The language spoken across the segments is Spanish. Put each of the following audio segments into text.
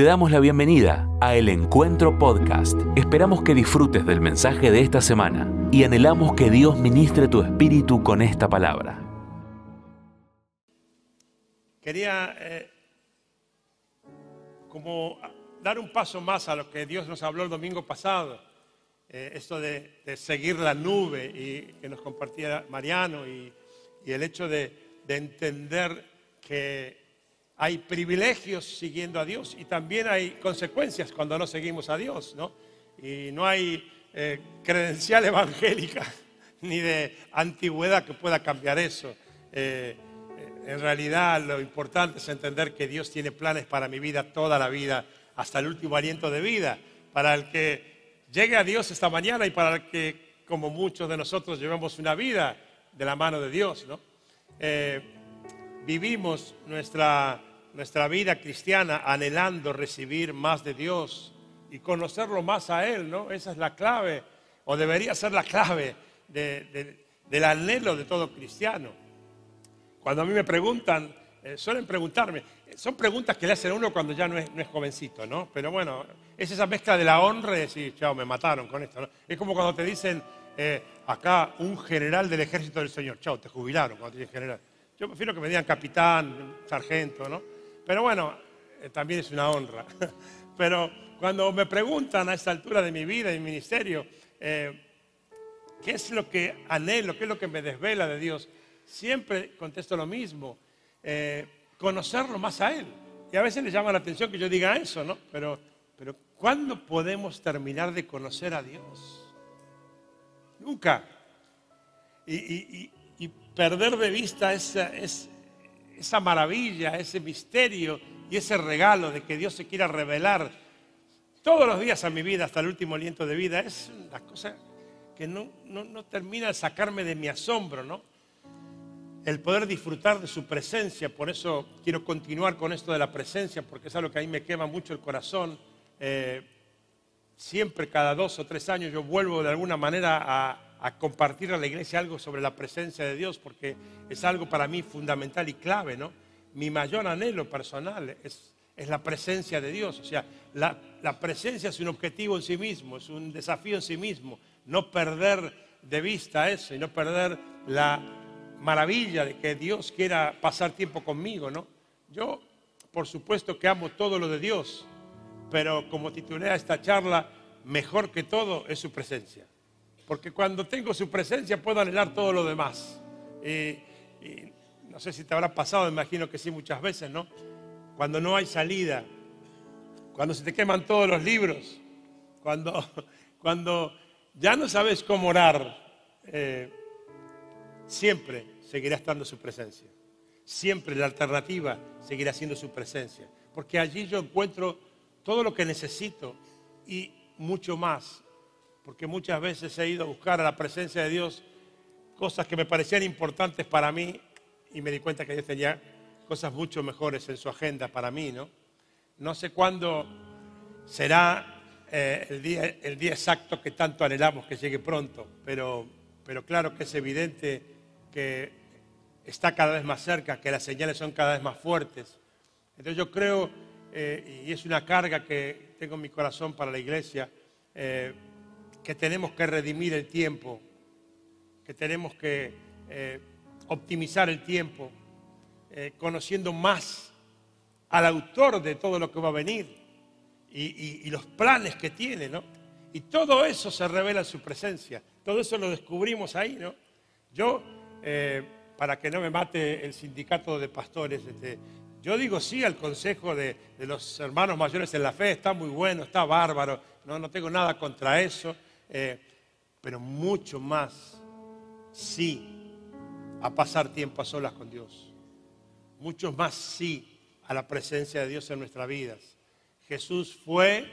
Te damos la bienvenida a El Encuentro Podcast. Esperamos que disfrutes del mensaje de esta semana y anhelamos que Dios ministre tu espíritu con esta palabra. Quería eh, como dar un paso más a lo que Dios nos habló el domingo pasado, eh, esto de, seguir la nube y que nos compartía Mariano y, el hecho de entender que hay privilegios siguiendo a Dios y también hay consecuencias cuando no seguimos a Dios, ¿no? Y no hay eh, credencial evangélica ni de antigüedad que pueda cambiar eso. Eh, en realidad lo importante es entender que Dios tiene planes para mi vida toda la vida, hasta el último aliento de vida, para el que llegue a Dios esta mañana y para el que, como muchos de nosotros, llevamos una vida de la mano de Dios, ¿no? Eh, vivimos nuestra nuestra vida cristiana anhelando recibir más de Dios y conocerlo más a Él, ¿no? Esa es la clave, o debería ser la clave del anhelo de todo cristiano. Cuando a mí me preguntan, eh, suelen preguntarme, son preguntas que le hacen a uno cuando ya no es, no es, jovencito, ¿no? Pero bueno, es esa mezcla de la honra y decir, chao, me mataron con esto, ¿no? Es como cuando te dicen, eh, acá un general del ejército del Señor, chao, te jubilaron cuando te dicen general. Yo prefiero que me digan capitán, sargento, ¿no? Pero bueno, eh, también es una honra. Pero cuando me preguntan a esta altura de mi vida y mi ministerio, eh, ¿qué es lo que anhelo? ¿Qué es lo que me desvela de Dios? Siempre contesto lo mismo, eh, conocerlo más a Él. Y a veces le llama la atención que yo diga eso, ¿no? Pero, pero ¿cuándo podemos terminar de conocer a Dios? Nunca. Y perder de vista esa, esa, esa maravilla, ese misterio y ese regalo de que Dios se quiera revelar todos los días a mi vida hasta el último aliento de vida, es una cosa que no, no, no termina de sacarme de mi asombro, ¿no? El poder disfrutar de su presencia, por eso quiero continuar con esto de la presencia, porque es algo que a mí me quema mucho el corazón. Eh, siempre, cada dos o tres años, yo vuelvo de alguna manera a, a compartir a la iglesia algo sobre la presencia de Dios, porque es algo para mí fundamental y clave, ¿no? Mi mayor anhelo personal es, es la presencia de Dios, o sea, la, la, presencia es un objetivo en sí mismo, es un desafío en sí mismo, no perder de vista eso y no perder la maravilla de que Dios quiera pasar tiempo conmigo, ¿no? Yo, por supuesto que amo todo lo de Dios, pero como titulé a esta charla, mejor que todo es su presencia porque cuando tengo su presencia puedo anhelar todo lo demás. No sé si te habrá pasado, imagino que sí muchas veces, ¿no? Cuando no hay salida, cuando se te queman todos los libros, cuando, cuando ya no sabes cómo orar, eh, siempre seguirá estando su presencia. Siempre la alternativa seguirá siendo su presencia. Porque allí yo encuentro todo lo que necesito y mucho más porque muchas veces he ido a buscar a la presencia de Dios cosas que me parecían importantes para mí y me di cuenta que Dios tenía cosas mucho mejores en su agenda para mí, ¿no? No sé cuándo será eh, el, día, el, exacto que tanto anhelamos que llegue pronto, pero, pero claro que es evidente que está cada vez más cerca, que las señales son cada vez más fuertes. Entonces yo creo, eh, y es una carga que tengo en mi corazón para la iglesia, eh, que tenemos que redimir el tiempo, que tenemos que eh, optimizar el tiempo, eh, conociendo más al autor de todo lo que va a venir y, y, y, los planes que tiene, ¿no? Y todo eso se revela en su presencia, todo eso lo descubrimos ahí, ¿no? Yo, eh, para que no me mate el sindicato de pastores, este, yo digo sí al consejo de, de, los hermanos mayores en la fe, está muy bueno, está bárbaro, no, no tengo nada contra eso. Eh, pero mucho más sí a pasar tiempo a solas con Dios. Mucho más sí a la presencia de Dios en nuestras vidas. Jesús fue,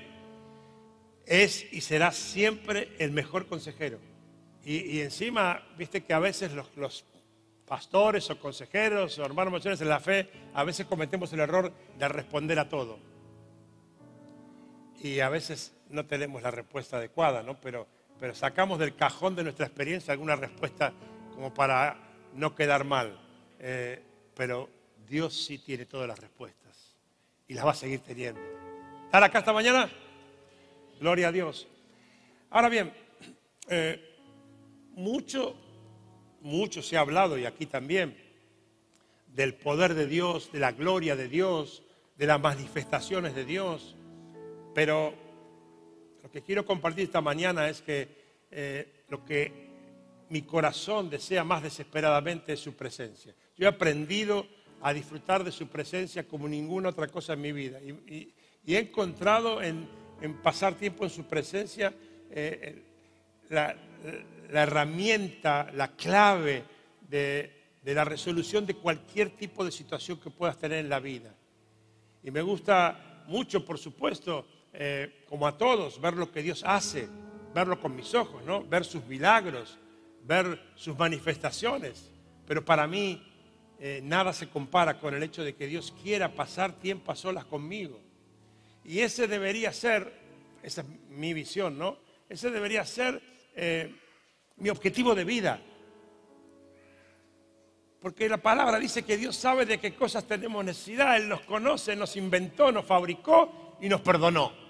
es y será siempre el mejor consejero. Y, encima, viste que a veces los, los, pastores o consejeros o hermanos mayores en la fe, a veces cometemos el error de responder a todo. Y a veces no tenemos la respuesta adecuada, ¿no? Pero, pero sacamos del cajón de nuestra experiencia alguna respuesta como para no quedar mal. Eh, pero Dios sí tiene todas las respuestas y las va a seguir teniendo. ¿Están acá esta mañana? Gloria a Dios. Ahora bien, eh, mucho, mucho se ha hablado, y aquí también, del poder de Dios, de la gloria de Dios, de las manifestaciones de Dios. Pero lo que quiero compartir esta mañana es que eh, lo que mi corazón desea más desesperadamente es su presencia. Yo he aprendido a disfrutar de su presencia como ninguna otra cosa en mi vida. Y, he encontrado en, pasar tiempo en su presencia eh, la, herramienta, la clave de, la resolución de cualquier tipo de situación que puedas tener en la vida. Y me gusta mucho, por supuesto, eh, como a todos, ver lo que Dios hace, verlo con mis ojos, ¿no? ver sus milagros, ver sus manifestaciones. Pero para mí eh, nada se compara con el hecho de que Dios quiera pasar tiempo a solas conmigo. Y ese debería ser, esa es mi visión, ¿no? Ese debería ser eh, mi objetivo de vida. Porque la palabra dice que Dios sabe de qué cosas tenemos necesidad. Él nos conoce, nos inventó, nos fabricó y nos perdonó.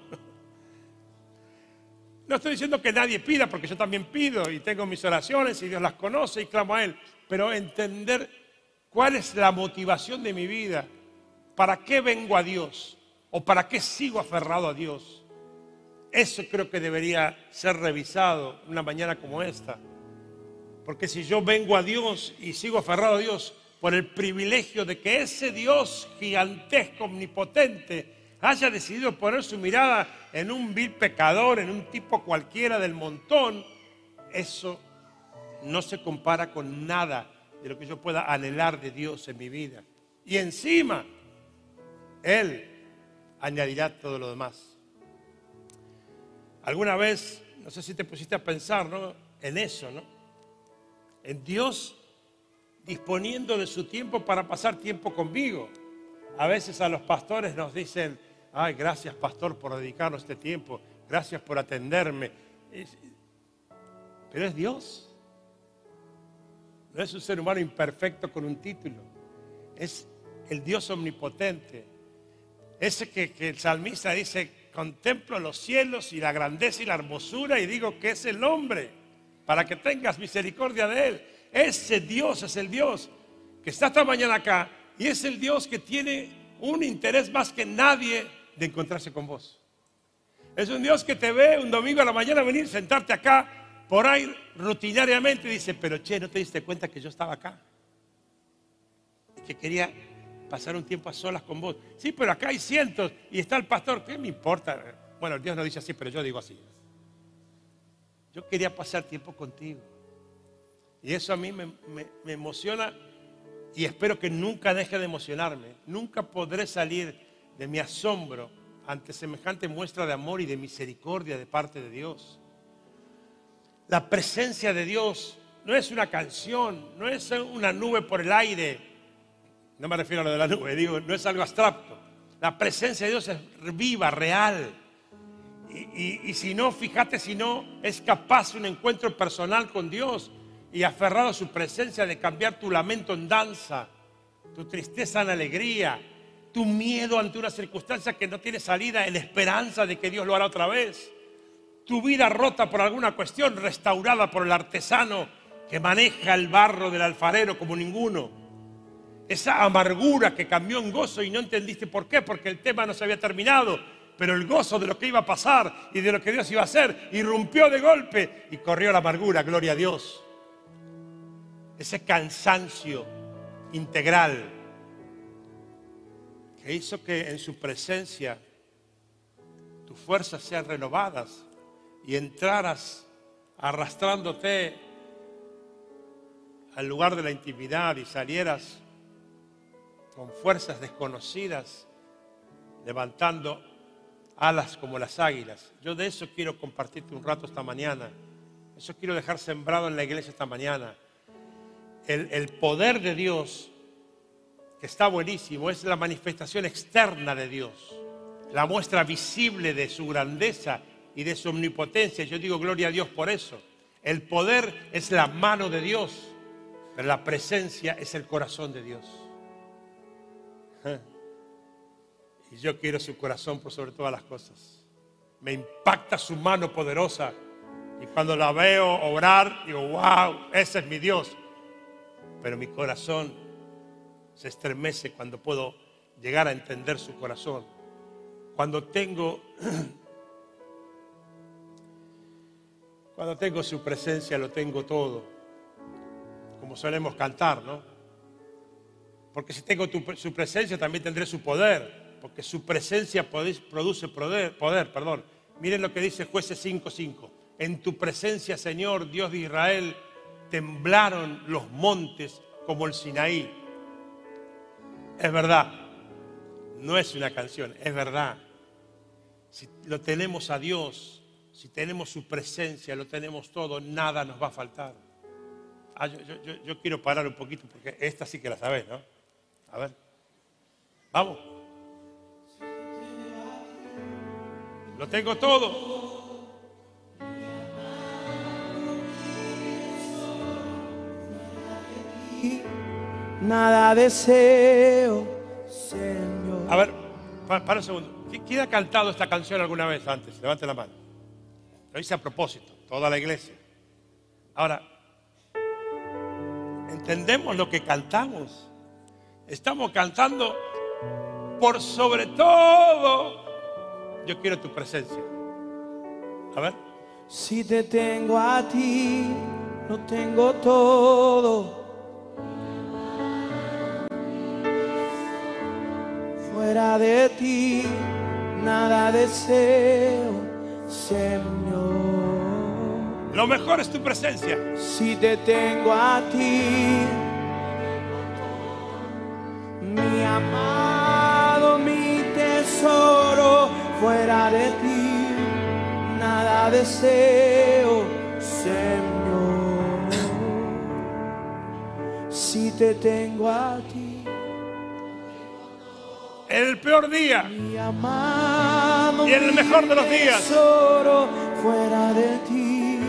No estoy diciendo que nadie pida, porque yo también pido y tengo mis oraciones y Dios las conoce y clamo a Él. Pero entender cuál es la motivación de mi vida, para qué vengo a Dios o para qué sigo aferrado a Dios. Eso creo que debería ser revisado una mañana como esta. Porque si yo vengo a Dios y sigo aferrado a Dios por el privilegio de que ese Dios gigantesco, omnipotente, haya decidido poner su mirada en un vil pecador, en un tipo cualquiera del montón, eso no se compara con nada de lo que yo pueda anhelar de Dios en mi vida. Y encima, Él añadirá todo lo demás. Alguna vez, no sé si te pusiste a pensar en eso, ¿no? En Dios disponiendo de su tiempo para pasar tiempo conmigo. A veces a los pastores nos dicen, ay, gracias pastor por dedicarnos este tiempo, gracias por atenderme. Pero es Dios. No es un ser humano imperfecto con un título. Es el Dios omnipotente. Ese que, que el salmista dice, contemplo los cielos y la grandeza y la hermosura y digo que es el hombre para que tengas misericordia de Él. Ese Dios es el Dios que está esta mañana acá y es el Dios que tiene un interés más que nadie de encontrarse con vos. Es un Dios que te ve un domingo a la mañana venir, sentarte acá, por ahí rutinariamente y dice, pero che, ¿no te diste cuenta que yo estaba acá? Que quería pasar un tiempo a solas con vos. Sí, pero acá hay cientos y está el pastor, ¿qué me importa? Bueno, Dios no dice así, pero yo digo así. Yo quería pasar tiempo contigo. Y eso a mí me, emociona y espero que nunca deje de emocionarme. Nunca podré salir de mi asombro ante semejante muestra de amor y de misericordia de parte de Dios. La presencia de Dios no es una canción, no es una nube por el aire. No me refiero a lo de la nube, digo, no es algo abstracto. La presencia de Dios es viva, real. Y, si no, fíjate si no es capaz un encuentro personal con Dios y aferrado a su presencia de cambiar tu lamento en danza, tu tristeza en alegría, tu miedo ante una circunstancia que no tiene salida en esperanza de que Dios lo hará otra vez, tu vida rota por alguna cuestión, restaurada por el artesano que maneja el barro del alfarero como ninguno, esa amargura que cambió en gozo y no entendiste por qué, porque el tema no se había terminado, pero el gozo de lo que iba a pasar y de lo que Dios iba a hacer irrumpió de golpe y corrió la amargura, gloria a Dios. Ese cansancio integral que hizo que en su presencia tus fuerzas sean renovadas y entraras arrastrándote al lugar de la intimidad y salieras con fuerzas desconocidas, levantando alas como las águilas. Yo de eso quiero compartirte un rato esta mañana. Eso quiero dejar sembrado en la iglesia esta mañana. El, el poder de Dios, que está buenísimo, es la manifestación externa de Dios, la muestra visible de su grandeza y de su omnipotencia. Yo digo gloria a Dios por eso. El poder es la mano de Dios, pero la presencia es el corazón de Dios. Y yo quiero su corazón por sobre todas las cosas. Me impacta su mano poderosa. Y cuando la veo obrar, digo, wow, ese es mi Dios. Pero mi corazón se estremece cuando puedo llegar a entender su corazón. Cuando tengo, cuando tengo su presencia, lo tengo todo. Como solemos cantar, ¿no? Porque si tengo su presencia, también tendré su poder porque su presencia produce poder, poder perdón. Miren lo que dice jueces 5.5. En tu presencia, Señor, Dios de Israel, temblaron los montes como el Sinaí. Es verdad, no es una canción, es verdad. Si lo tenemos a Dios, si tenemos su presencia, lo tenemos todo, nada nos va a faltar. Ah, yo, yo quiero parar un poquito porque esta sí que la sabes, ¿no? A ver, vamos. Lo tengo todo. Nada deseo, Señor. A ver, para, un segundo. ¿Quién ha cantado esta canción alguna vez antes? Levante la mano. Lo hice a propósito, toda la iglesia. Ahora, ¿entendemos lo que cantamos? Estamos cantando por sobre todo yo quiero tu presencia. A ver. Si te tengo a ti, no tengo todo. Fuera de ti, nada deseo, Señor. Lo mejor es tu presencia. Si te tengo a ti, mi amado, mi tesoro fuera de ti, nada deseo, Señor. Si te tengo a ti. En el peor día mi y en el mejor de los días. fuera de ti,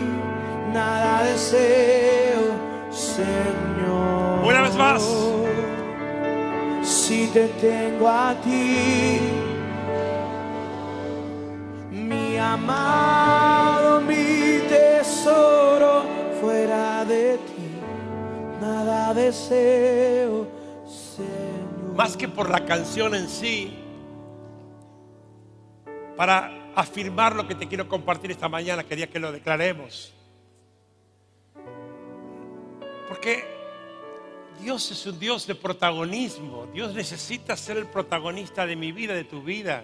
nada deseo, Señor. Una vez más. Si te tengo a ti amado, mi tesoro, fuera de ti, nada deseo. Más que por la canción en sí, para afirmar lo que te quiero compartir esta mañana, quería que lo declaremos. Porque Dios es un Dios de protagonismo. Dios necesita ser el protagonista de mi vida, de tu vida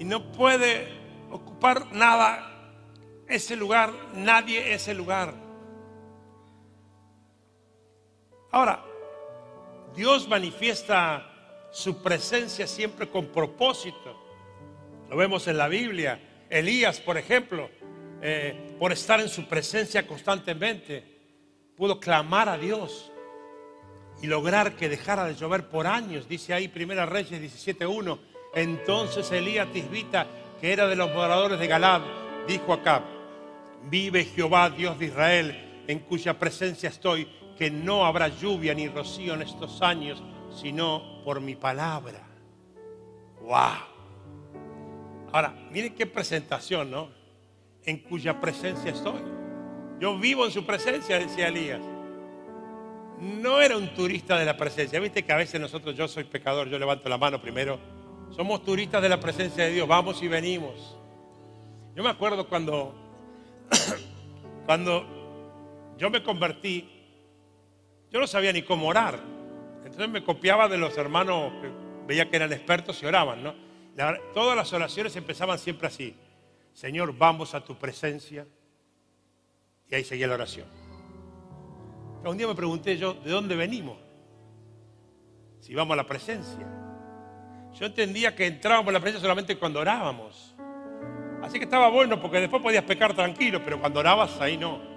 y no puede ocupar nada ese lugar, nadie ese lugar. Ahora, Dios manifiesta su presencia siempre con propósito. Lo vemos en la Biblia. Elías, por ejemplo, eh, por estar en su presencia constantemente, pudo clamar a Dios y lograr que dejara de llover por años. Dice ahí Primera Reyes 17.1 entonces Elías Tisbita, que era de los moradores de Galad, dijo acá, vive Jehová, Dios de Israel, en cuya presencia estoy, que no habrá lluvia ni rocío en estos años, sino por mi palabra. ¡Wow! Ahora, miren qué presentación, ¿no? En cuya presencia estoy. Yo vivo en su presencia, decía Elías. No era un turista de la presencia. Viste que a veces nosotros, yo soy pecador, yo levanto la mano primero somos turistas de la presencia de Dios, vamos y venimos. Yo me acuerdo cuando, cuando yo me convertí, yo no sabía ni cómo orar. Entonces me copiaba de los hermanos que veía que eran expertos y oraban, ¿no? todas las oraciones empezaban siempre así. Señor, vamos a tu presencia. Y ahí seguía la oración. un día me pregunté yo, ¿de dónde venimos? Si vamos a la presencia. Yo entendía que entrábamos en la presencia solamente cuando orábamos. Así que estaba bueno porque después podías pecar tranquilo, pero cuando orabas ahí no.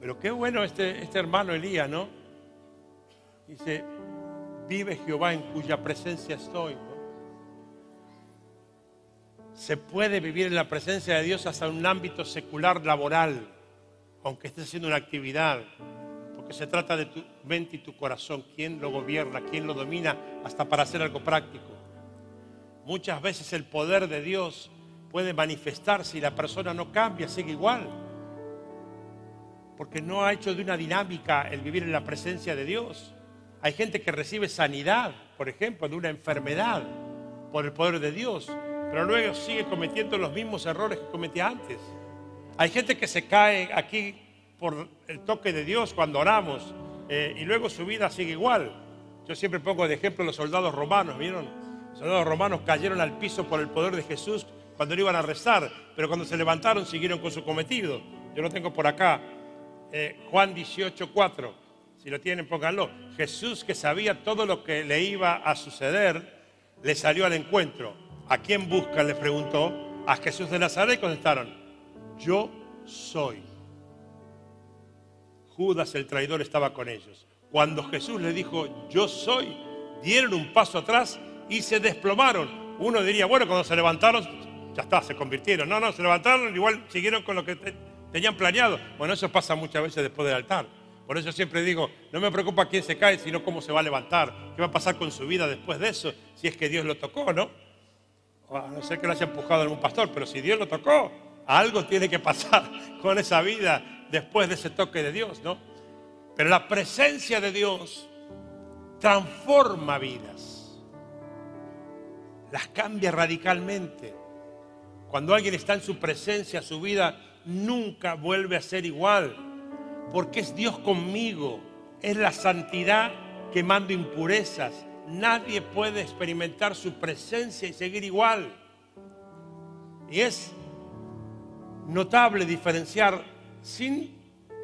Pero qué bueno este, este hermano Elías, ¿no? Dice, vive Jehová en cuya presencia estoy. Se puede vivir en la presencia de Dios hasta un ámbito secular laboral, aunque estés haciendo una actividad Porque se trata de tu mente y tu corazón, quién lo gobierna, quién lo domina, hasta para hacer algo práctico. Muchas veces el poder de Dios puede manifestarse y la persona no cambia, sigue igual. Porque no ha hecho de una dinámica el vivir en la presencia de Dios. Hay gente que recibe sanidad, por ejemplo, de una enfermedad por el poder de Dios, pero luego sigue cometiendo los mismos errores que cometía antes. Hay gente que se cae aquí por el toque de Dios cuando oramos eh, y luego su vida sigue igual. Yo siempre pongo de ejemplo los soldados romanos, ¿vieron? Los soldados romanos cayeron al piso por el poder de Jesús cuando lo iban a rezar, pero cuando se levantaron siguieron con su cometido. Yo lo tengo por acá, eh, Juan 18, 4. Si lo tienen, pónganlo. Jesús que sabía todo lo que le iba a suceder, le salió al encuentro. ¿A quién buscan? Le preguntó. A Jesús de Nazaret contestaron, yo soy. Judas el traidor estaba con ellos. Cuando Jesús le dijo, yo soy, dieron un paso atrás y se desplomaron. Uno diría, bueno, cuando se levantaron, ya está, se convirtieron. No, no, se levantaron, igual siguieron con lo que tenían planeado. Bueno, eso pasa muchas veces después del altar. Por eso siempre digo, no me preocupa quién se cae, sino cómo se va a levantar. ¿Qué va a pasar con su vida después de eso? Si es que Dios lo tocó, ¿no? a no ser que lo haya empujado algún pastor, pero si Dios lo tocó, algo tiene que pasar con esa vida después de ese toque de Dios, ¿no? Pero la presencia de Dios transforma vidas, las cambia radicalmente. Cuando alguien está en su presencia, su vida nunca vuelve a ser igual porque es Dios conmigo, es la santidad quemando impurezas. Nadie puede experimentar su presencia y seguir igual. Y es notable diferenciar, sin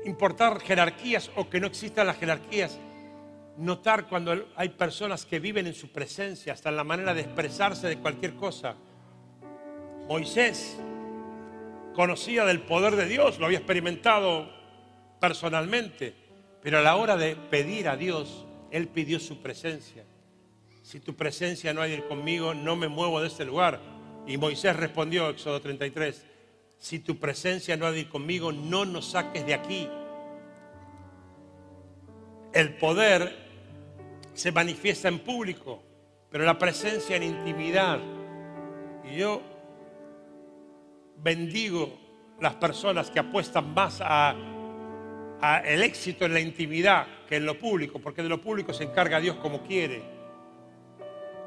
importar jerarquías o que no existan las jerarquías, notar cuando hay personas que viven en su presencia, hasta en la manera de expresarse de cualquier cosa. Moisés conocía del poder de Dios, lo había experimentado personalmente, pero a la hora de pedir a Dios, Él pidió su presencia. Si tu presencia no hay conmigo, no me muevo de este lugar. Y Moisés respondió, Éxodo 33, si tu presencia no ha conmigo, no nos saques de aquí. El poder se manifiesta en público, pero la presencia en intimidad. Y yo bendigo las personas que apuestan más a el éxito en la intimidad que en lo público, porque de lo público se encarga Dios como quiere.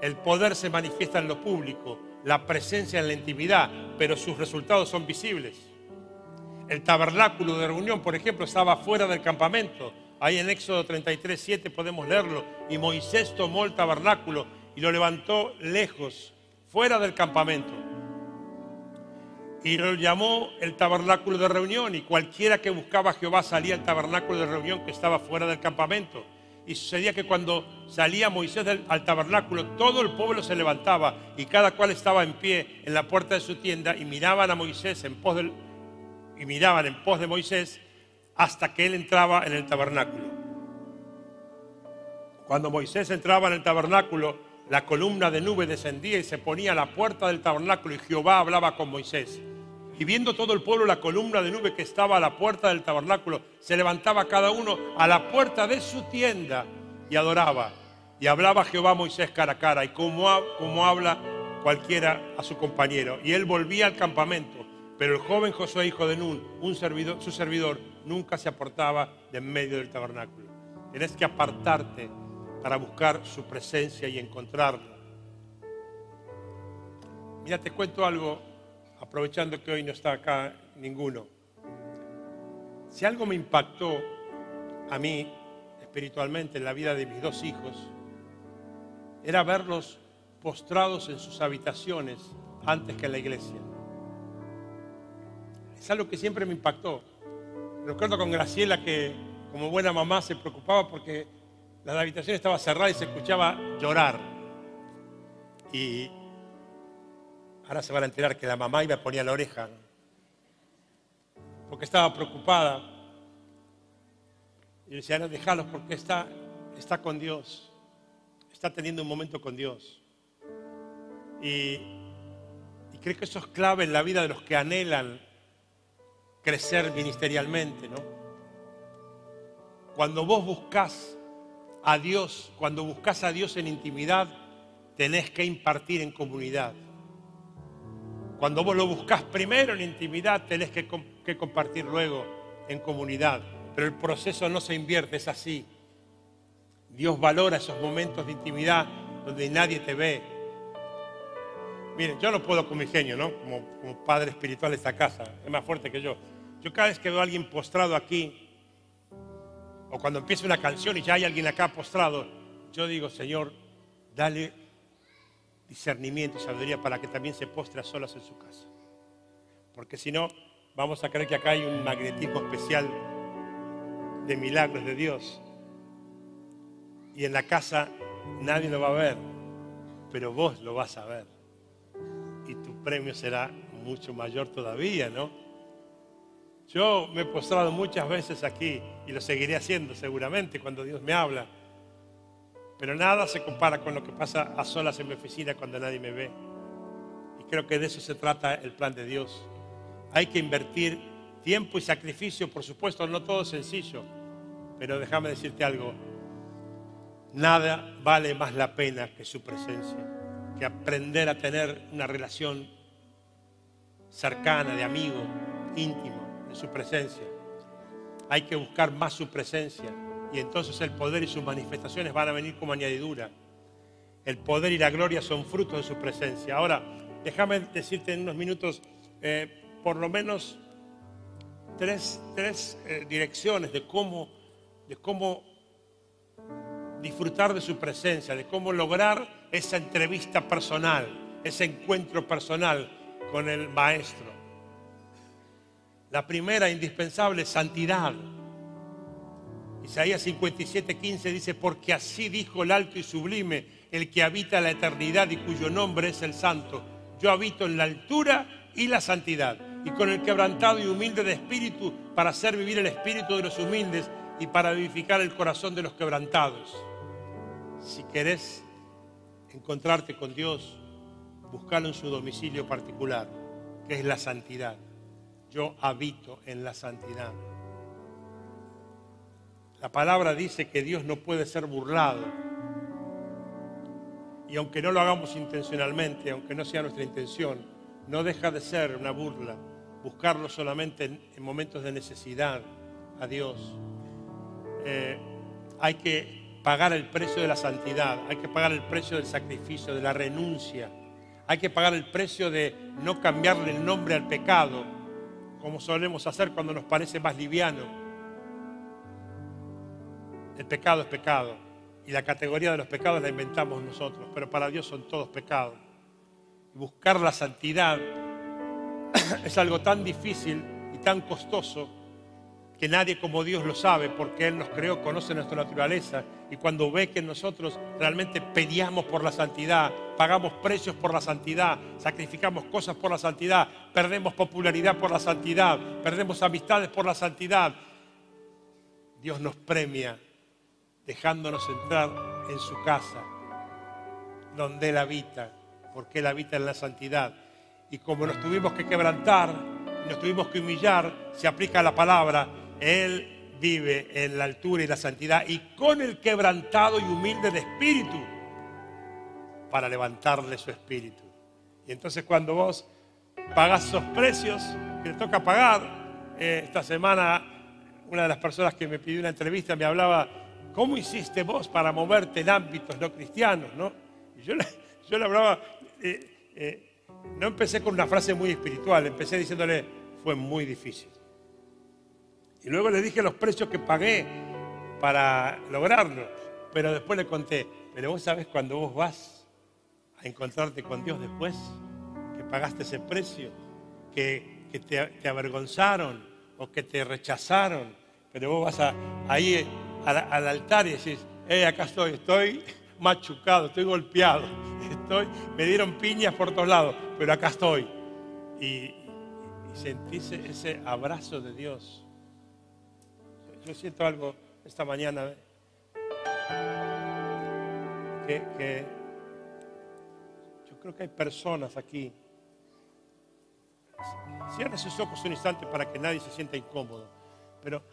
El poder se manifiesta en lo público, la presencia en la intimidad, pero sus resultados son visibles. El tabernáculo de reunión, por ejemplo, estaba fuera del campamento. Ahí en Éxodo 33, 7 podemos leerlo. Y Moisés tomó el tabernáculo y lo levantó lejos, fuera del campamento y lo llamó el tabernáculo de reunión y cualquiera que buscaba a Jehová salía al tabernáculo de reunión que estaba fuera del campamento. Y sucedía que cuando salía Moisés al tabernáculo, todo el pueblo se levantaba y cada cual estaba en pie en la puerta de su tienda y miraban a Moisés en pos del, y miraban en pos de Moisés hasta que él entraba en el tabernáculo. Cuando Moisés entraba en el tabernáculo, la columna de nube descendía y se ponía a la puerta del tabernáculo y Jehová hablaba con Moisés. Y viendo todo el pueblo la columna de nube que estaba a la puerta del tabernáculo, se levantaba cada uno a la puerta de su tienda y adoraba. Y hablaba Jehová Moisés cara a cara, y como, como habla cualquiera a su compañero. Y él volvía al campamento, pero el joven Josué, hijo de Nun, un servidor, su servidor, nunca se apartaba de en medio del tabernáculo. Tienes que apartarte para buscar su presencia y encontrarla. Mira, te cuento algo, aprovechando que hoy no está acá ninguno. Si algo me impactó a mí espiritualmente en la vida de mis dos hijos, era verlos postrados en sus habitaciones antes que en la iglesia. Es algo que siempre me impactó. Recuerdo con Graciela que como buena mamá se preocupaba porque la habitación estaba cerrada y se escuchaba llorar. Y ahora se van a enterar que la mamá iba a poner la oreja, porque estaba preocupada. Y decía, no, déjalos porque está, está con Dios, está teniendo un momento con Dios. Y, y creo que eso es clave en la vida de los que anhelan crecer ministerialmente, ¿no? Cuando vos buscas a Dios, cuando buscas a Dios en intimidad, tenés que impartir en comunidad. Cuando vos lo buscas primero en intimidad, tenés que, compartir luego en comunidad. Pero el proceso no se invierte, es así. Dios valora esos momentos de intimidad donde nadie te ve. Miren, yo no puedo con mi genio, ¿no? Como, como padre espiritual de esta casa, es más fuerte que yo. Yo cada vez que veo a alguien postrado aquí, o cuando empieza una canción y ya hay alguien acá postrado, yo digo, Señor, dale discernimiento y sabiduría para que también se postre a solas en su casa. Porque si no, vamos a creer que acá hay un magnetismo especial de milagros de Dios. Y en la casa nadie lo va a ver, pero vos lo vas a ver. Y tu premio será mucho mayor todavía, ¿no? Yo me he postrado muchas veces aquí y lo seguiré haciendo seguramente cuando Dios me habla pero nada se compara con lo que pasa a solas en mi oficina cuando nadie me ve. Y creo que de eso se trata el plan de Dios. Hay que invertir tiempo y sacrificio, por supuesto, no todo sencillo. Pero déjame decirte algo. Nada vale más la pena que su presencia, que aprender a tener una relación cercana, de amigo, íntimo, de su presencia. Hay que buscar más su presencia y entonces el poder y sus manifestaciones van a venir como añadidura. El poder y la gloria son frutos de su presencia. Ahora, déjame decirte en unos minutos eh, por lo menos tres, eh, direcciones de cómo, de cómo disfrutar de su presencia, de cómo lograr esa entrevista personal, ese encuentro personal con el Maestro. La primera indispensable santidad. Isaías 57, 15 dice, porque así dijo el alto y sublime, el que habita la eternidad y cuyo nombre es el santo. Yo habito en la altura y la santidad, y con el quebrantado y humilde de espíritu, para hacer vivir el espíritu de los humildes y para vivificar el corazón de los quebrantados. Si querés encontrarte con Dios, buscalo en su domicilio particular, que es la santidad. Yo habito en la santidad. La palabra dice que Dios no puede ser burlado. Y aunque no lo hagamos intencionalmente, aunque no sea nuestra intención, no deja de ser una burla buscarlo solamente en, momentos de necesidad a Dios. Eh, hay que pagar el precio de la santidad, hay que pagar el precio del sacrificio, de la renuncia, hay que pagar el precio de no cambiarle el nombre al pecado, como solemos hacer cuando nos parece más liviano el pecado es pecado. Y la categoría de los pecados la inventamos nosotros, pero para Dios son todos pecados. Buscar la santidad es algo tan difícil y tan costoso que nadie como Dios lo sabe porque Él nos creó, conoce nuestra naturaleza. Y cuando ve que nosotros realmente peleamos por la santidad, pagamos precios por la santidad, sacrificamos cosas por la santidad, perdemos popularidad por la santidad, perdemos amistades por la santidad, Dios nos premia dejándonos entrar en su casa, donde Él habita, porque Él habita en la santidad. Y como nos tuvimos que quebrantar, nos tuvimos que humillar, se aplica la palabra, Él vive en la altura y la santidad y con el quebrantado y humilde de espíritu para levantarle su espíritu. Y entonces cuando vos pagas esos precios que te toca pagar, eh, esta semana una de las personas que me pidió una entrevista me hablaba ¿cómo hiciste vos para moverte en ámbitos no cristianos? ¿no? yo, le, hablaba, eh, eh, no empecé con una frase muy espiritual, empecé diciéndole, fue muy difícil. Y luego le dije los precios que pagué para lograrlo, pero después le conté, pero vos sabes cuando vos vas a encontrarte con Dios después, que pagaste ese precio, que, te, te, avergonzaron o que te rechazaron, pero vos vas a, ahí al, altar y decís, hey, acá estoy, estoy machucado, estoy golpeado, estoy, me dieron piñas por todos lados, pero acá estoy. Y, sentís ese abrazo de Dios. Yo siento algo esta mañana que, que yo creo que hay personas aquí. Cierra sus ojos un instante para que nadie se sienta incómodo. Pero,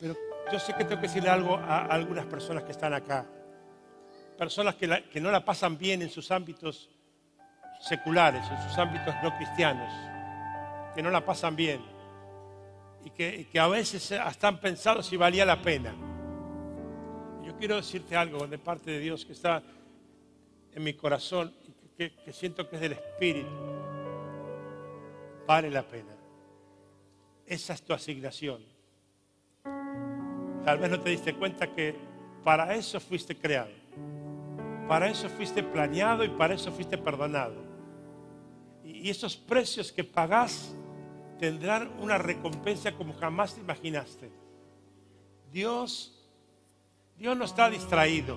pero yo sé que tengo que decirle algo a algunas personas que están acá. Personas que, no la pasan bien en sus ámbitos seculares, en sus ámbitos no cristianos. Que no la pasan bien. Y que, a veces hasta han pensado si valía la pena. Yo quiero decirte algo de parte de Dios que está en mi corazón que, que siento que es del Espíritu. Vale la pena. Esa es tu asignación. Tal vez no te diste cuenta que para eso fuiste creado. Para eso fuiste planeado y para eso fuiste perdonado. Y esos precios que pagás tendrán una recompensa como jamás te imaginaste. Dios, Dios no está distraído.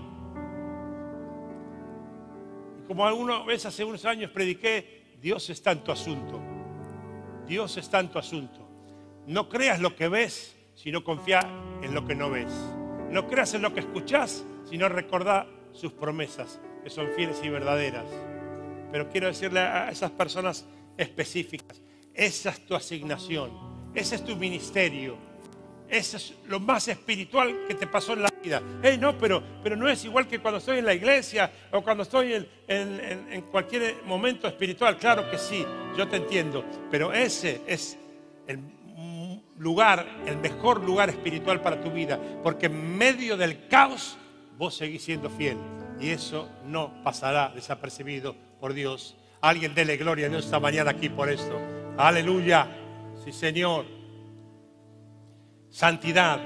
Y como alguna vez hace unos años prediqué, Dios está en tu asunto. Dios está en tu asunto. No creas lo que ves, sino confía en lo que no ves. No creas en lo que escuchás, sino recordá sus promesas, que son fieles y verdaderas. Pero quiero decirle a esas personas específicas, esa es tu asignación, ese es tu ministerio, ese es lo más espiritual que te pasó en la vida. Hey, no, pero, pero no es igual que cuando estoy en la iglesia o cuando estoy en, en- en- cualquier momento espiritual. Claro que sí, yo te entiendo, pero ese es el lugar, el mejor lugar espiritual para tu vida, porque en medio del caos vos seguís siendo fiel y eso no pasará desapercibido por Dios. Alguien dele gloria a Dios esta mañana aquí por esto. Aleluya. Sí, Señor. Santidad.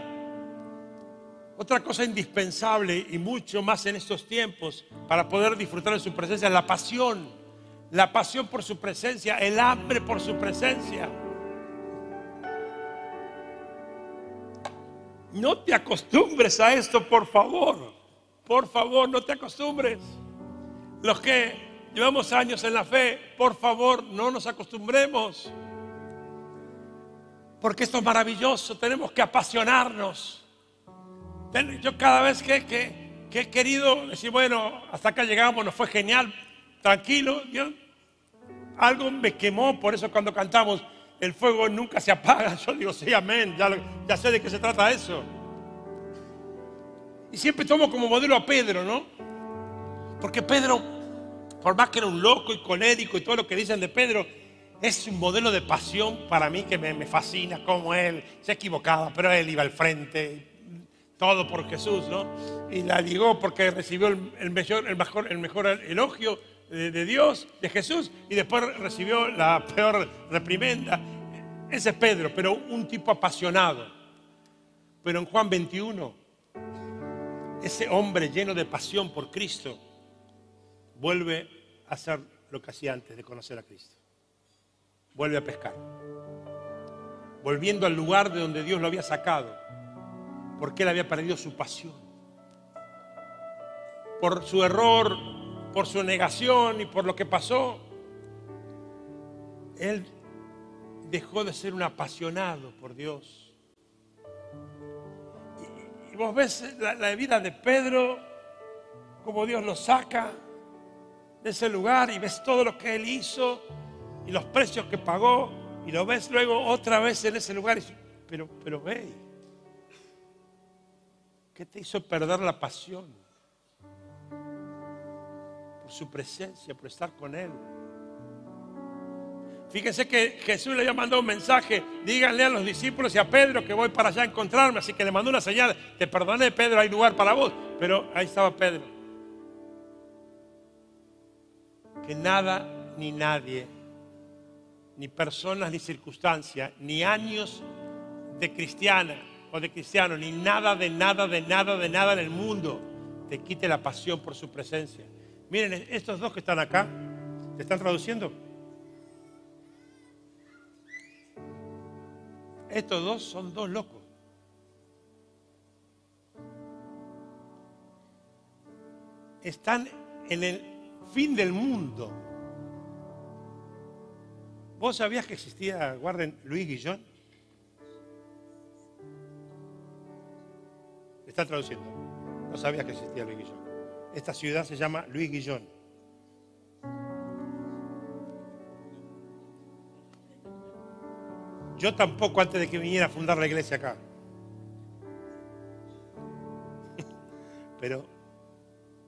Otra cosa indispensable y mucho más en estos tiempos para poder disfrutar de su presencia es la pasión. La pasión por su presencia, el hambre por su presencia. No te acostumbres a esto, por favor. Por favor, no te acostumbres. Los que llevamos años en la fe, por favor, no nos acostumbremos. Porque esto es maravilloso, tenemos que apasionarnos. Yo cada vez que he querido decir, bueno, hasta acá llegamos, nos fue genial, tranquilo, Dios, algo me quemó, por eso cuando cantamos, el fuego nunca se apaga, yo digo, sí, amén, ya, sé de qué se trata eso. Y siempre tomo como modelo a Pedro, ¿no? Porque Pedro, por más que era un loco y colérico y todo lo que dicen de Pedro, es un modelo de pasión para mí que me, fascina, como él se equivocaba, pero él iba al frente, todo por Jesús, ¿no? Y la ligó porque recibió el mejor, el, mejor, el mejor elogio de, Dios, de Jesús, y después recibió la peor reprimenda. Ese es Pedro, pero un tipo apasionado. Pero en Juan 21, ese hombre lleno de pasión por Cristo vuelve a hacer lo que hacía antes de conocer a Cristo. Vuelve a pescar. Volviendo al lugar de donde Dios lo había sacado. Porque él había perdido su pasión. Por su error, por su negación y por lo que pasó. Él dejó de ser un apasionado por Dios. Y, vos ves la, vida de Pedro, como Dios lo saca de ese lugar y ves todo lo que él hizo y los precios que pagó y lo ves luego otra vez en ese lugar pero, pero ve, ¿qué te hizo perder la pasión? Su presencia, por estar con él. Fíjense que Jesús le había mandado un mensaje, díganle a los discípulos y a Pedro que voy para allá a encontrarme, así que le mandó una señal, te perdoné Pedro, hay lugar para vos, pero ahí estaba Pedro. Que nada ni nadie, ni personas ni circunstancias, ni años de cristiana o de cristiano, ni nada de nada, de nada, de nada en el mundo te quite la pasión por su presencia. Miren, estos dos que están acá, ¿te están traduciendo? Estos dos son dos locos. Están en el fin del mundo. ¿Vos sabías que existía, guarden, Luis Guillón? Está traduciendo. No sabías que existía Luis Guillón. Esta ciudad se llama Luis Guillón. Yo tampoco antes de que viniera a fundar la iglesia acá. Pero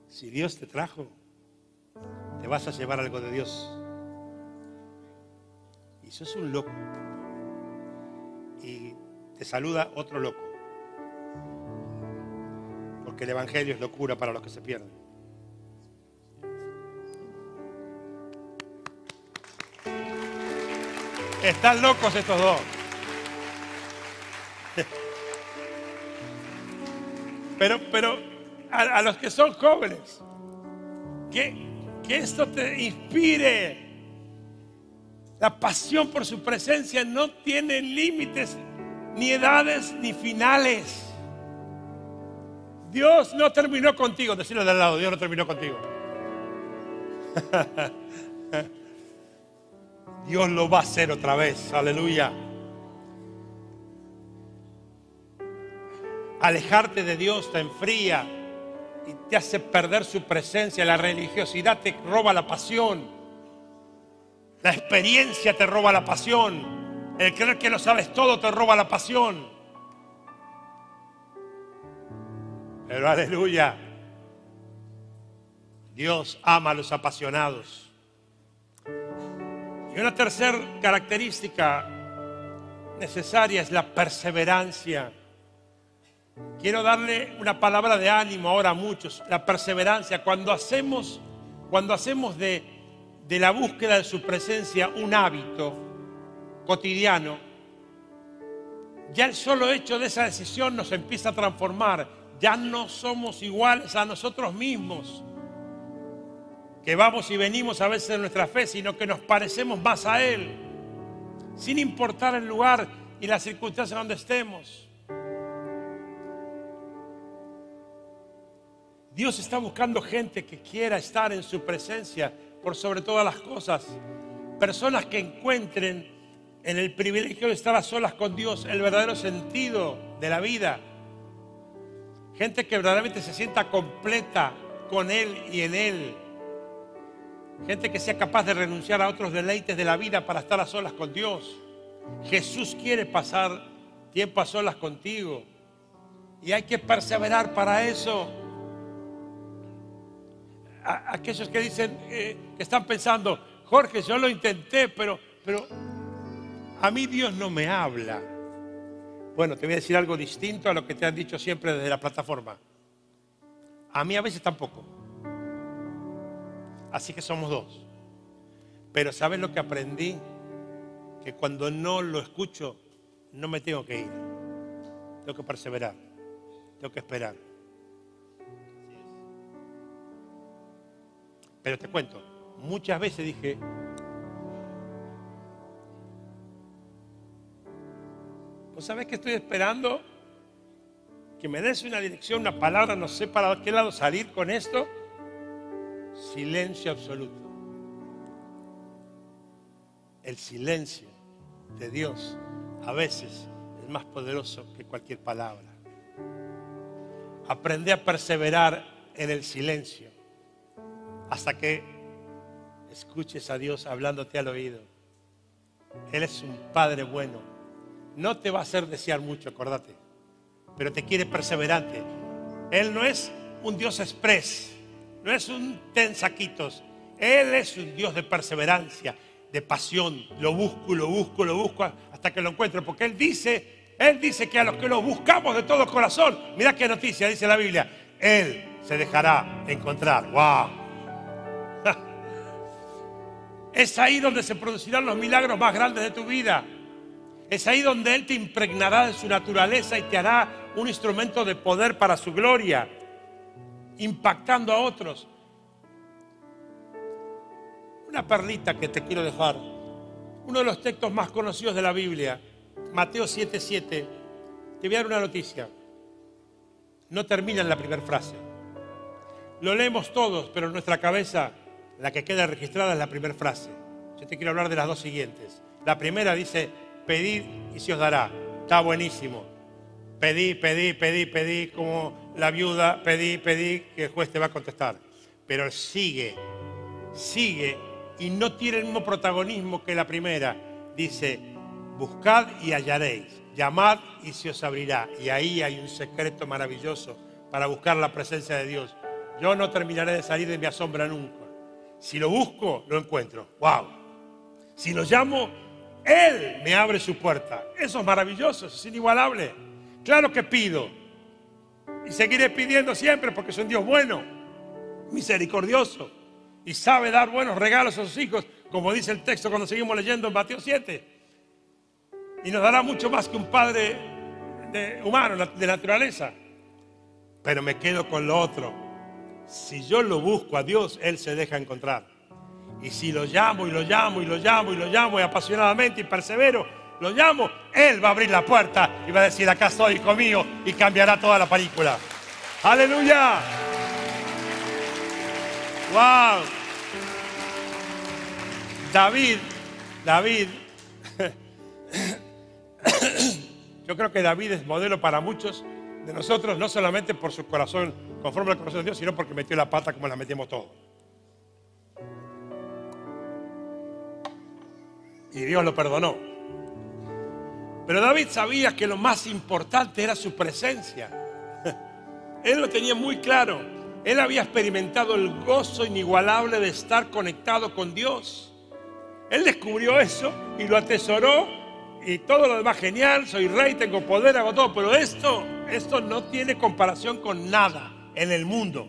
si Dios te trajo, te vas a llevar algo de Dios. Y sos un loco. Y te saluda otro loco. Porque el Evangelio es locura para los que se pierden. Están locos estos dos. Pero, pero a, a los que son jóvenes, que, que esto te inspire. La pasión por su presencia no tiene límites, ni edades, ni finales. Dios no terminó contigo. Decirlo de al lado, Dios no terminó contigo. Dios lo va a hacer otra vez. Aleluya. Alejarte de Dios te enfría y te hace perder su presencia. La religiosidad te roba la pasión. La experiencia te roba la pasión. El creer que lo sabes todo te roba la pasión. Pero aleluya. Dios ama a los apasionados. Y una tercera característica necesaria es la perseverancia. Quiero darle una palabra de ánimo ahora a muchos, la perseverancia. Cuando hacemos, cuando hacemos de, de la búsqueda de su presencia un hábito cotidiano, ya el solo hecho de esa decisión nos empieza a transformar. Ya no somos iguales a nosotros mismos, que vamos y venimos a veces de nuestra fe, sino que nos parecemos más a Él, sin importar el lugar y las circunstancias donde estemos. Dios está buscando gente que quiera estar en su presencia por sobre todas las cosas. Personas que encuentren en el privilegio de estar a solas con Dios el verdadero sentido de la vida. Gente que verdaderamente se sienta completa con Él y en Él. Gente que sea capaz de renunciar a otros deleites de la vida para estar a solas con Dios. Jesús quiere pasar tiempo a solas contigo. Y hay que perseverar para eso a aquellos que dicen, eh, que están pensando, Jorge, yo lo intenté, pero, pero a mí Dios no me habla. Bueno, te voy a decir algo distinto a lo que te han dicho siempre desde la plataforma. A mí a veces tampoco. Así que somos dos. Pero ¿sabes lo que aprendí? Que cuando no lo escucho, no me tengo que ir. Tengo que perseverar. Tengo que esperar. Pero te cuento, muchas veces dije, ¿vos sabés que estoy esperando? Que me des una dirección, una palabra, no sé para qué lado salir con esto. Silencio absoluto. El silencio de Dios a veces es más poderoso que cualquier palabra. Aprende a perseverar en el silencio hasta que escuches a Dios hablándote al oído. Él es un Padre bueno. No te va a hacer desear mucho, acordate, pero te quiere perseverante. Él no es un Dios express, no es un ten saquitos. Él es un Dios de perseverancia, de pasión. Lo busco, lo busco, lo busco hasta que lo encuentro. Porque Él dice, Él dice que a los que lo buscamos de todo corazón, mira qué noticia dice la Biblia, Él se dejará encontrar. ¡Wow! Es ahí donde se producirán los milagros más grandes de tu vida. Es ahí donde Él te impregnará de su naturaleza y te hará un instrumento de poder para su gloria, impactando a otros. Una perlita que te quiero dejar. Uno de los textos más conocidos de la Biblia, Mateo 7:7. Te voy a dar una noticia. No termina en la primera frase. Lo leemos todos, pero en nuestra cabeza la que queda registrada es la primera frase. Yo te quiero hablar de las dos siguientes. La primera dice, pedid y se os dará. Está buenísimo. Pedí, pedí, pedí, pedí, como la viuda, pedí, pedí, que el juez te va a contestar. Pero sigue, sigue y no tiene el mismo protagonismo que la primera. Dice, buscad y hallaréis, llamad y se os abrirá. Y ahí hay un secreto maravilloso para buscar la presencia de Dios. Yo no terminaré de salir de mi asombra nunca. Si lo busco, lo encuentro. ¡Wow! Si lo llamo, Él me abre su puerta. Eso es maravilloso, eso es inigualable. Claro que pido. Y seguiré pidiendo siempre porque es un Dios bueno, misericordioso. Y sabe dar buenos regalos a sus hijos, como dice el texto cuando seguimos leyendo en Mateo 7. Y nos dará mucho más que un padre de, humano, de naturaleza. Pero me quedo con lo otro. Si yo lo busco a Dios, Él se deja encontrar. Y si lo llamo y lo llamo y lo llamo y lo llamo y apasionadamente y persevero, lo llamo, Él va a abrir la puerta y va a decir, acá estoy, hijo mío, y cambiará toda la película. Aleluya. Wow. David, David, yo creo que David es modelo para muchos de nosotros, no solamente por su corazón, conforme al corazón de Dios, sino porque metió la pata como la metimos todos. Y Dios lo perdonó. Pero David sabía que lo más importante era su presencia. Él lo tenía muy claro. Él había experimentado el gozo inigualable de estar conectado con Dios. Él descubrió eso y lo atesoró y todo lo demás genial, soy rey, tengo poder, hago todo, pero esto, esto no tiene comparación con nada en el mundo.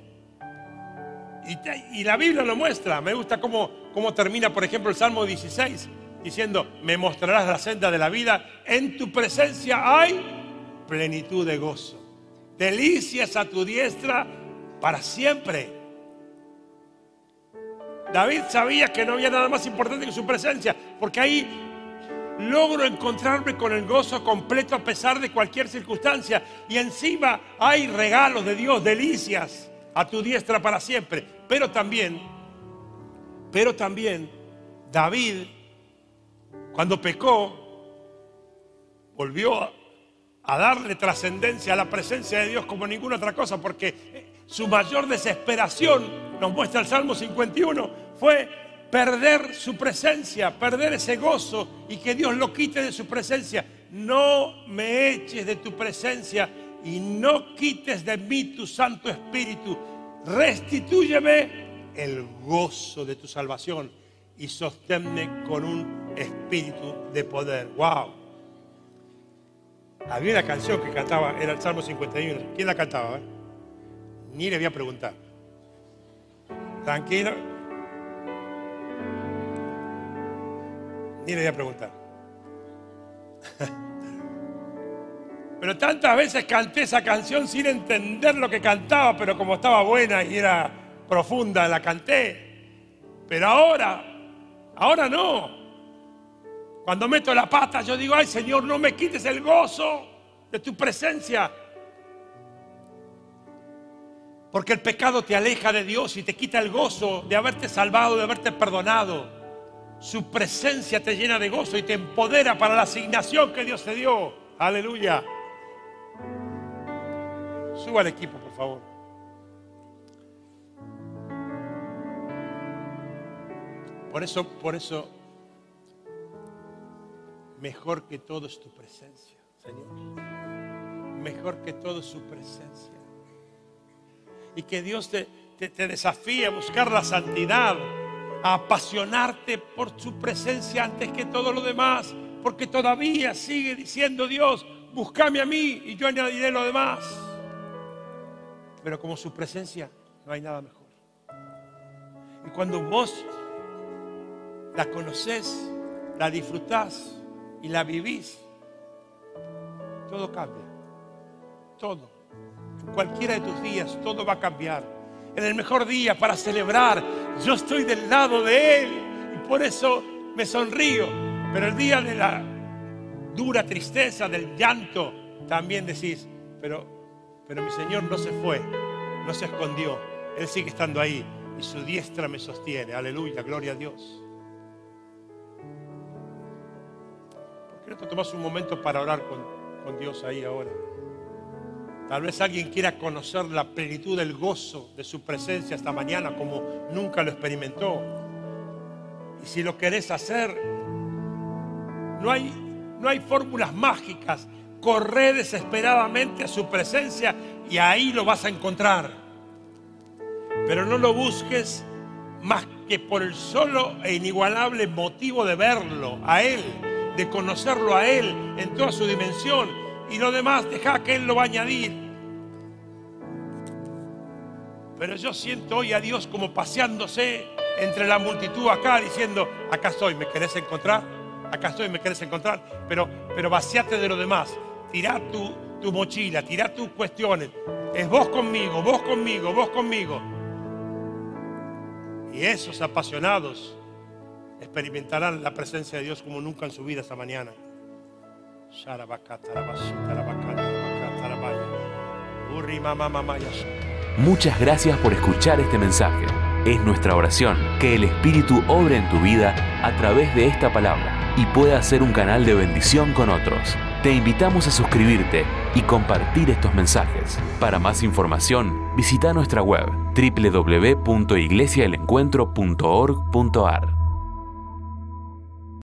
Y, la Biblia lo muestra, me gusta cómo, cómo termina, por ejemplo, el Salmo 16, diciendo, me mostrarás la senda de la vida, en tu presencia hay plenitud de gozo, delicias a tu diestra para siempre. David sabía que no había nada más importante que su presencia, porque ahí logro encontrarme con el gozo completo a pesar de cualquier circunstancia. Y encima hay regalos de Dios, delicias a tu diestra para siempre. Pero también, pero también David, cuando pecó, volvió a, darle trascendencia a la presencia de Dios como ninguna otra cosa, porque su mayor desesperación, nos muestra el Salmo 51, fue perder su presencia, perder ese gozo y que Dios lo quite de su presencia. No me eches de tu presencia y no quites de mí tu Santo Espíritu. Restitúyeme el gozo de tu salvación y sosténme con un espíritu de poder. ¡Wow! Había una canción que cantaba, era el Salmo 51. ¿Quién la cantaba? Ni le voy a preguntar. Tranquilo, Ni le voy a preguntar. Pero tantas veces canté esa canción sin entender lo que cantaba, pero como estaba buena y era profunda, la canté. Pero ahora, ahora no. Cuando meto la pata, yo digo, ay Señor, no me quites el gozo de tu presencia. Porque el pecado te aleja de Dios y te quita el gozo de haberte salvado, de haberte perdonado. Su presencia te llena de gozo y te empodera para la asignación que Dios te dio. Aleluya. Suba al equipo, por favor. Por eso, por eso, mejor que todo es tu presencia, Señor. Mejor que todo es su presencia. Y que Dios te, te, te desafíe a buscar la santidad a apasionarte por su presencia antes que todo lo demás, porque todavía sigue diciendo Dios, búscame a mí y yo añadiré lo demás. Pero como su presencia no hay nada mejor. Y cuando vos la conoces, la disfrutás y la vivís, todo cambia. Todo. En cualquiera de tus días, todo va a cambiar en el mejor día para celebrar. Yo estoy del lado de Él y por eso me sonrío. Pero el día de la dura tristeza, del llanto, también decís, pero, pero mi Señor no se fue, no se escondió. Él sigue estando ahí y su diestra me sostiene. Aleluya, gloria a Dios. ¿Por qué no te tomas un momento para orar con, con Dios ahí ahora? Tal vez alguien quiera conocer la plenitud del gozo de su presencia esta mañana como nunca lo experimentó. Y si lo querés hacer, no hay, no hay fórmulas mágicas, corre desesperadamente a su presencia y ahí lo vas a encontrar. Pero no lo busques más que por el solo e inigualable motivo de verlo a Él, de conocerlo a Él en toda su dimensión. Y lo demás, deja que Él lo va a añadir. Pero yo siento hoy a Dios como paseándose entre la multitud acá diciendo, acá estoy, ¿me querés encontrar? Acá estoy, ¿me querés encontrar? Pero, pero vaciate de lo demás. Tirá tu, tu mochila, tirá tus cuestiones. Es vos conmigo, vos conmigo, vos conmigo. Y esos apasionados experimentarán la presencia de Dios como nunca en su vida esta mañana. Muchas gracias por escuchar este mensaje. Es nuestra oración que el Espíritu obre en tu vida a través de esta palabra y pueda ser un canal de bendición con otros. Te invitamos a suscribirte y compartir estos mensajes. Para más información, visita nuestra web www.iglesiaelencuentro.org.ar.